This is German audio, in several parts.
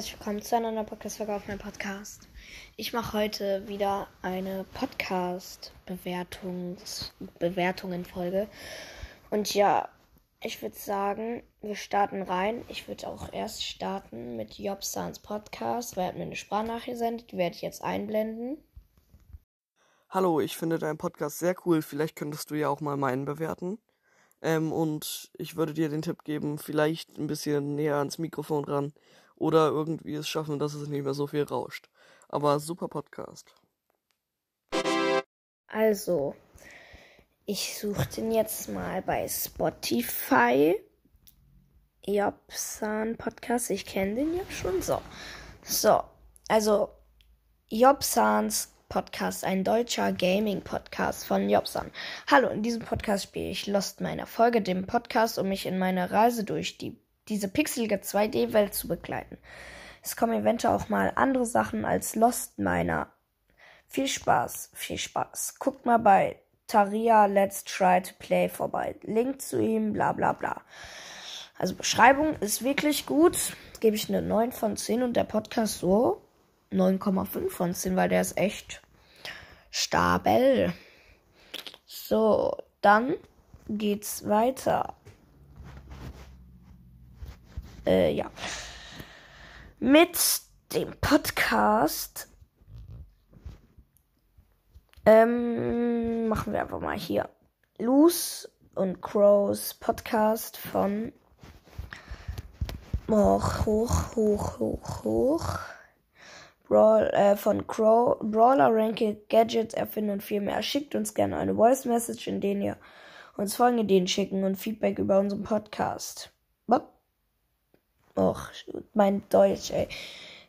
Herzlich willkommen zu einer neuen Podcast-Folge auf meinem Podcast. Ich mache heute wieder eine Podcast-Bewertungs-Bewertungen-Folge. Und ja, ich würde sagen, wir starten rein. Ich würde auch erst starten mit Job Sans Podcast, weil er hat mir eine Sprachnachricht gesendet. Die werde ich jetzt einblenden. Hallo, ich finde deinen Podcast sehr cool. Vielleicht könntest du ja auch mal meinen bewerten. Ähm, und ich würde dir den Tipp geben, vielleicht ein bisschen näher ans Mikrofon ran oder irgendwie es schaffen, dass es nicht mehr so viel rauscht. Aber super Podcast. Also, ich suche den jetzt mal bei Spotify. Jobsan Podcast, ich kenne den ja schon so. So, also Jobsans Podcast, ein deutscher Gaming-Podcast von Jobsan. Hallo, in diesem Podcast spiele ich Lost meiner Folge, dem Podcast, um mich in meiner Reise durch die, diese pixelige 2D-Welt zu begleiten. Es kommen eventuell auch mal andere Sachen als Lost Miner. Viel Spaß, viel Spaß. Guckt mal bei Taria Let's Try to Play vorbei. Link zu ihm, bla bla bla. Also Beschreibung ist wirklich gut. Gebe ich eine 9 von 10 und der Podcast so 9,5 von 10, weil der ist echt stabil. So, dann geht's weiter. Äh, ja. Mit dem Podcast ähm, machen wir einfach mal hier Loose und Crows Podcast von hoch, hoch, hoch, hoch, hoch. Brawl, äh, von Crow, Brawler, Ranking, Gadgets erfinden und viel mehr. Schickt uns gerne eine Voice Message, in denen ihr uns folgende Ideen schicken und Feedback über unseren Podcast. Och, mein Deutsch, ey.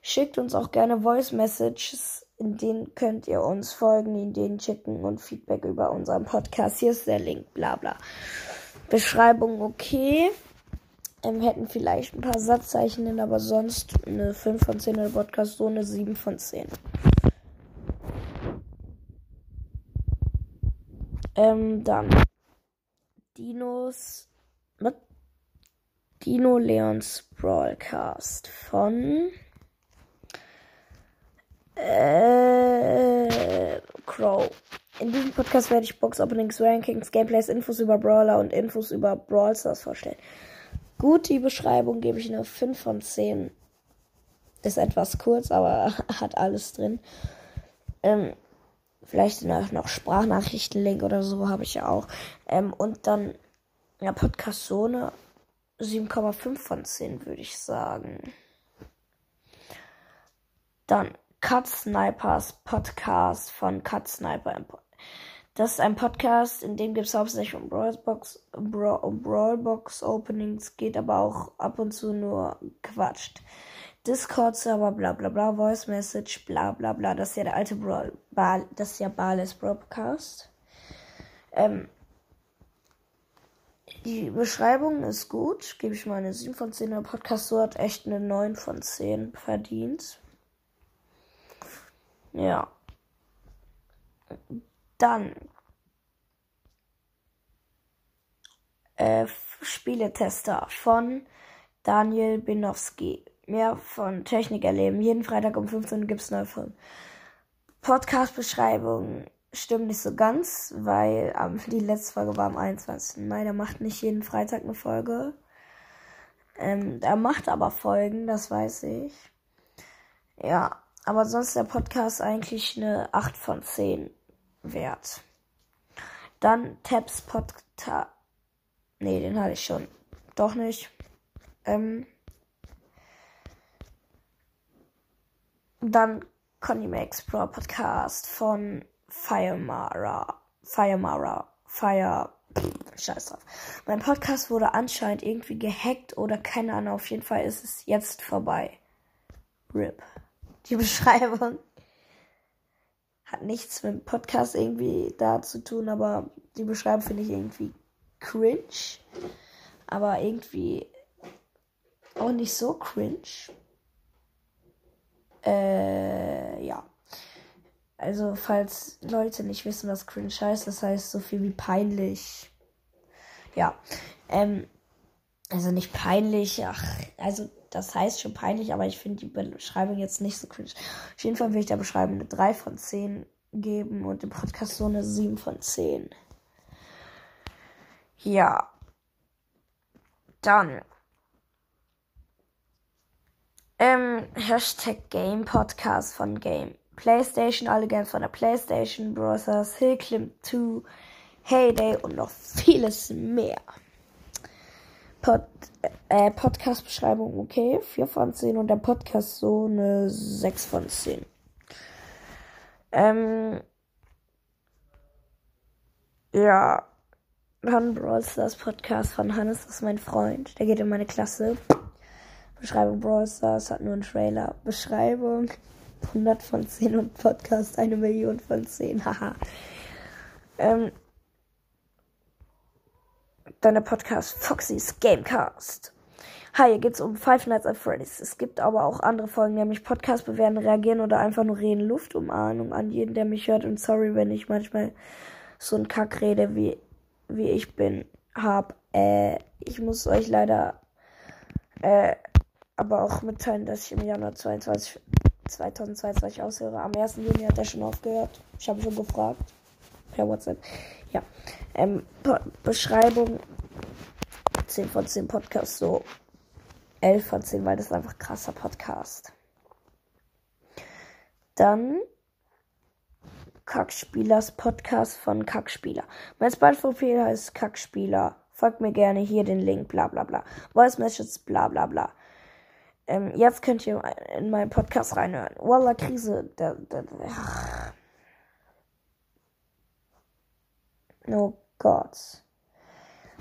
Schickt uns auch gerne Voice Messages, in denen könnt ihr uns folgende Ideen schicken und Feedback über unseren Podcast. Hier ist der Link, bla bla. Beschreibung okay ähm, hätten vielleicht ein paar Satzzeichen, aber sonst eine 5 von 10 oder Podcast so eine 7 von 10. Ähm, dann Dinos. Was? Dino Leons Broadcast von äh, Crow. In diesem Podcast werde ich Box Openings, Rankings, Gameplays, Infos über Brawler und Infos über Brawl Stars vorstellen. Gut, die Beschreibung gebe ich eine 5 von 10. Ist etwas kurz, aber hat alles drin. Ähm, vielleicht noch, Sprachnachrichtenlink oder so habe ich ja auch. Ähm, und dann, ja, Podcast Zone 7,5 von 10, würde ich sagen. Dann Cut Snipers Podcast von Cut Sniper das ist ein Podcast, in dem gibt es hauptsächlich um Brawlbox, Brawl, um Brawlbox Openings, geht aber auch ab und zu nur quatscht. Discord-Server, bla bla bla, Voice Message, bla bla bla. Das ist ja der alte Brawl, Bal, das ist ja Bales Broadcast. Ähm, die Beschreibung ist gut, gebe ich mal eine 7 von 10. Der Podcast so hat echt eine 9 von 10 verdient. Ja. Dann äh, Spieletester von Daniel Binowski. Mehr von Technik erleben. Jeden Freitag um 15 Uhr gibt es neue Folgen. Podcast-Beschreibung stimmt nicht so ganz, weil ähm, die letzte Folge war am 21. Mai. Der macht nicht jeden Freitag eine Folge. Ähm, er macht aber Folgen, das weiß ich. Ja, aber sonst der Podcast eigentlich eine 8 von 10 wert. Dann Tabs Podcast. Nee, den hatte ich schon. Doch nicht. Ähm. Dann Conny Max Pro Podcast von Firemara. Firemara. Fire. Scheiß drauf. Mein Podcast wurde anscheinend irgendwie gehackt oder keine Ahnung. Auf jeden Fall ist es jetzt vorbei. RIP. Die Beschreibung hat nichts mit dem Podcast irgendwie da zu tun, aber die Beschreibung finde ich irgendwie cringe. Aber irgendwie auch nicht so cringe. Äh, ja. Also, falls Leute nicht wissen, was cringe heißt, das heißt so viel wie peinlich. Ja. Ähm, also nicht peinlich, ach, also das heißt schon peinlich, aber ich finde die Beschreibung jetzt nicht so cringe. Auf jeden Fall will ich der Beschreibung eine 3 von 10 geben und dem Podcast so eine 7 von 10. Ja. Dann. Ähm, Hashtag Game Podcast von Game. PlayStation, alle Games von der PlayStation, Brothers, Hillclimb 2, Heyday und noch vieles mehr. Pod, äh, Podcast-Beschreibung okay, 4 von 10 und der Podcast so eine 6 von 10. Ähm, ja, dann Brawl Stars Podcast von Hannes, das ist mein Freund, der geht in meine Klasse. Beschreibung Brawl Stars hat nur einen Trailer. Beschreibung 100 von 10 und Podcast eine Million von 10. Haha. ähm, der Podcast Foxys Gamecast. Hi, hier geht's um Five Nights at Freddy's. Es gibt aber auch andere Folgen, nämlich Podcast bewerten, reagieren oder einfach nur reden. Luftumahnung an jeden, der mich hört. Und sorry, wenn ich manchmal so ein Kack rede, wie, wie ich bin, hab. Äh, ich muss euch leider äh, aber auch mitteilen, dass ich im Januar 22, 2022 aushöre. Am 1. Juni hat er schon aufgehört. Ich habe schon gefragt. Per WhatsApp. Ja. Ähm, Beschreibung 10 von 10 Podcast, so 11 von 10, weil das ist einfach krasser Podcast. Dann Kackspielers Podcast von Kackspieler. Mein Spotify-Profil heißt Kackspieler. Folgt mir gerne hier den Link, bla bla bla. Voice Messages, bla bla bla. Ähm, jetzt könnt ihr in meinen Podcast reinhören. Walla Krise. Der, der, der. Oh Gott.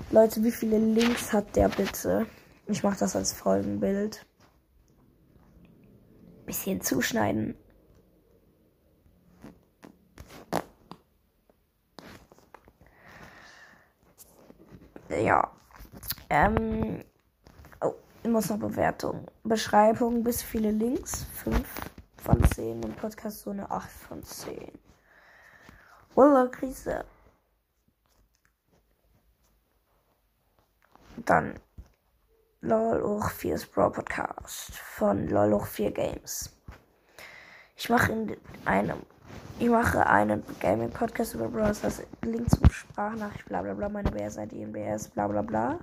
Leute, wie viele Links hat der bitte? Ich mache das als Folgenbild. Bisschen zuschneiden. Ja. Ähm. Immer noch Bewertung. Beschreibung bis viele Links. 5 von 10 und Podcast so eine 8 von 10. Wallah, Krise. Dann LOL hoch 4 Pro Podcast von LOL hoch 4 Games. Ich mache in einem ich mache einen Gaming Podcast über Bros. Das Link zum Sprachnachricht, bla bla bla, meine BS-ID in BS, bla bla bla.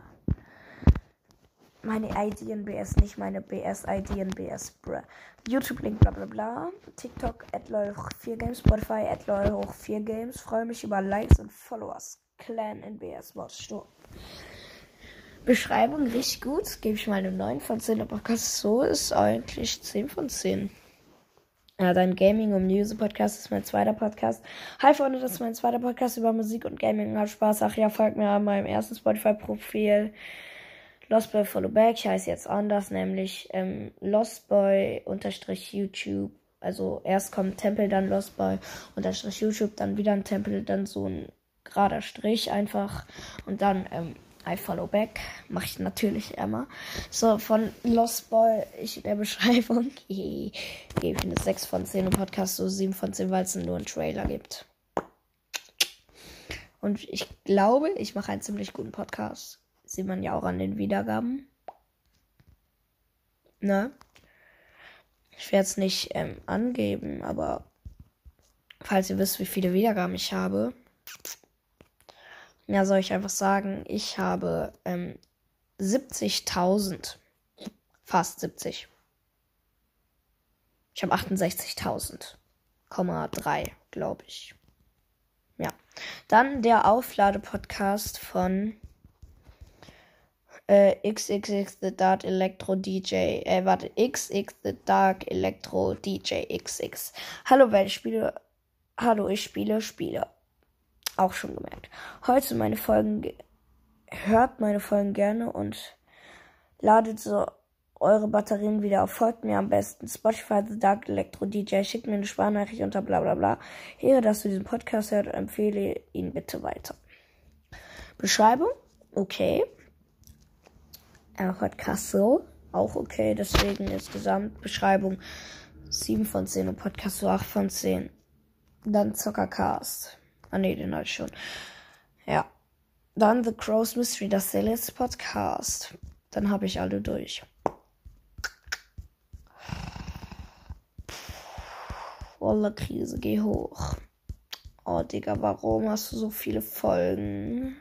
Meine ID in BS, nicht meine BS-ID in BS, bruh. YouTube-Link, bla bla bla. TikTok, at hoch 4 Games, Spotify, at hoch 4 Games. Freue mich über Likes und Followers. Clan in BS, Wortsturm. Beschreibung richtig gut. Gebe ich mal eine 9 von 10. Aber so ist eigentlich 10 von 10. Ja, dein Gaming und Music Podcast ist mein zweiter Podcast. Hi Freunde, das ist mein zweiter Podcast über Musik und Gaming. Hat Spaß. Ach ja, folgt mir an meinem ersten Spotify-Profil. Lostboy Follow Back. Ich heiße jetzt anders, nämlich ähm, Lostboy unterstrich YouTube. Also erst kommt Tempel, dann Lostboy unterstrich YouTube, dann wieder ein Tempel, dann so ein gerader Strich einfach und dann ähm, I follow back. Mache ich natürlich immer. So, von Lost Boy, ich in der Beschreibung, gebe ich eine 6 von 10 im Podcast, so 7 von 10, weil es nur einen Trailer gibt. Und ich glaube, ich mache einen ziemlich guten Podcast. Sieht man ja auch an den Wiedergaben. Ne? Ich werde es nicht ähm, angeben, aber falls ihr wisst, wie viele Wiedergaben ich habe, ja, soll ich einfach sagen, ich habe ähm, 70.000. Fast 70. Ich habe 68.000,3, glaube ich. Ja. Dann der Auflade-Podcast von äh, XXX The Dark Electro DJ. Äh, warte, XX The Dark Electro DJ XX. Hallo Welt, ich spiele. Hallo, ich spiele Spiele auch schon gemerkt. Heute meine Folgen, hört meine Folgen gerne und ladet so eure Batterien wieder auf. Folgt mir am besten. Spotify The Dark Electro DJ. Schickt mir eine Sparnachricht unter bla bla bla. Ehre, dass du diesen Podcast hört empfehle ihn bitte weiter. Beschreibung? Okay äh, Hot Castle. Auch okay, deswegen ist Gesamtbeschreibung 7 von 10 und Podcast so 8 von 10. Dann Zockercast. Ah ne, den halt schon. Ja. Dann The Crow's Mystery, das ist der letzte Podcast. Dann habe ich alle durch. Volle Krise, geh hoch. Oh, Digga, warum hast du so viele Folgen?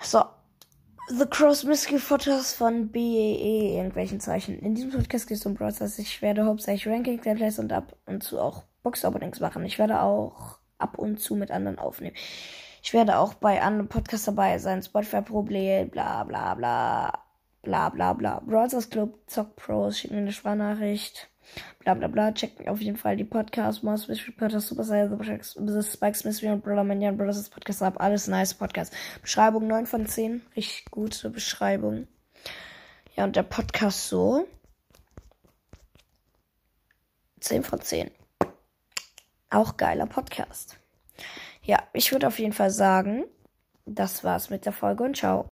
So, The Cross Mystery Photos von BEE, irgendwelchen Zeichen. In diesem Podcast geht es um Browsers. Ich werde hauptsächlich Ranking Gameplays und ab und zu auch Box Openings machen. Ich werde auch ab und zu mit anderen aufnehmen. Ich werde auch bei anderen Podcasts dabei sein. Spotify-Problem, bla bla bla. Bla bla bla. Browsers Club, Zock Pros, schicken mir eine Sprachnachricht bla bla bla. Checkt auf jeden Fall die Podcasts, Mouse Mystery Podcast, Super Saiyan, The Spikes Mystery und Brother Mania Brothers Podcast ab. Alles nice Podcast. Beschreibung 9 von 10. Richtig gute Beschreibung. Ja, und der Podcast so. 10 von 10. Auch geiler Podcast. Ja, ich würde auf jeden Fall sagen, das war's mit der Folge und ciao.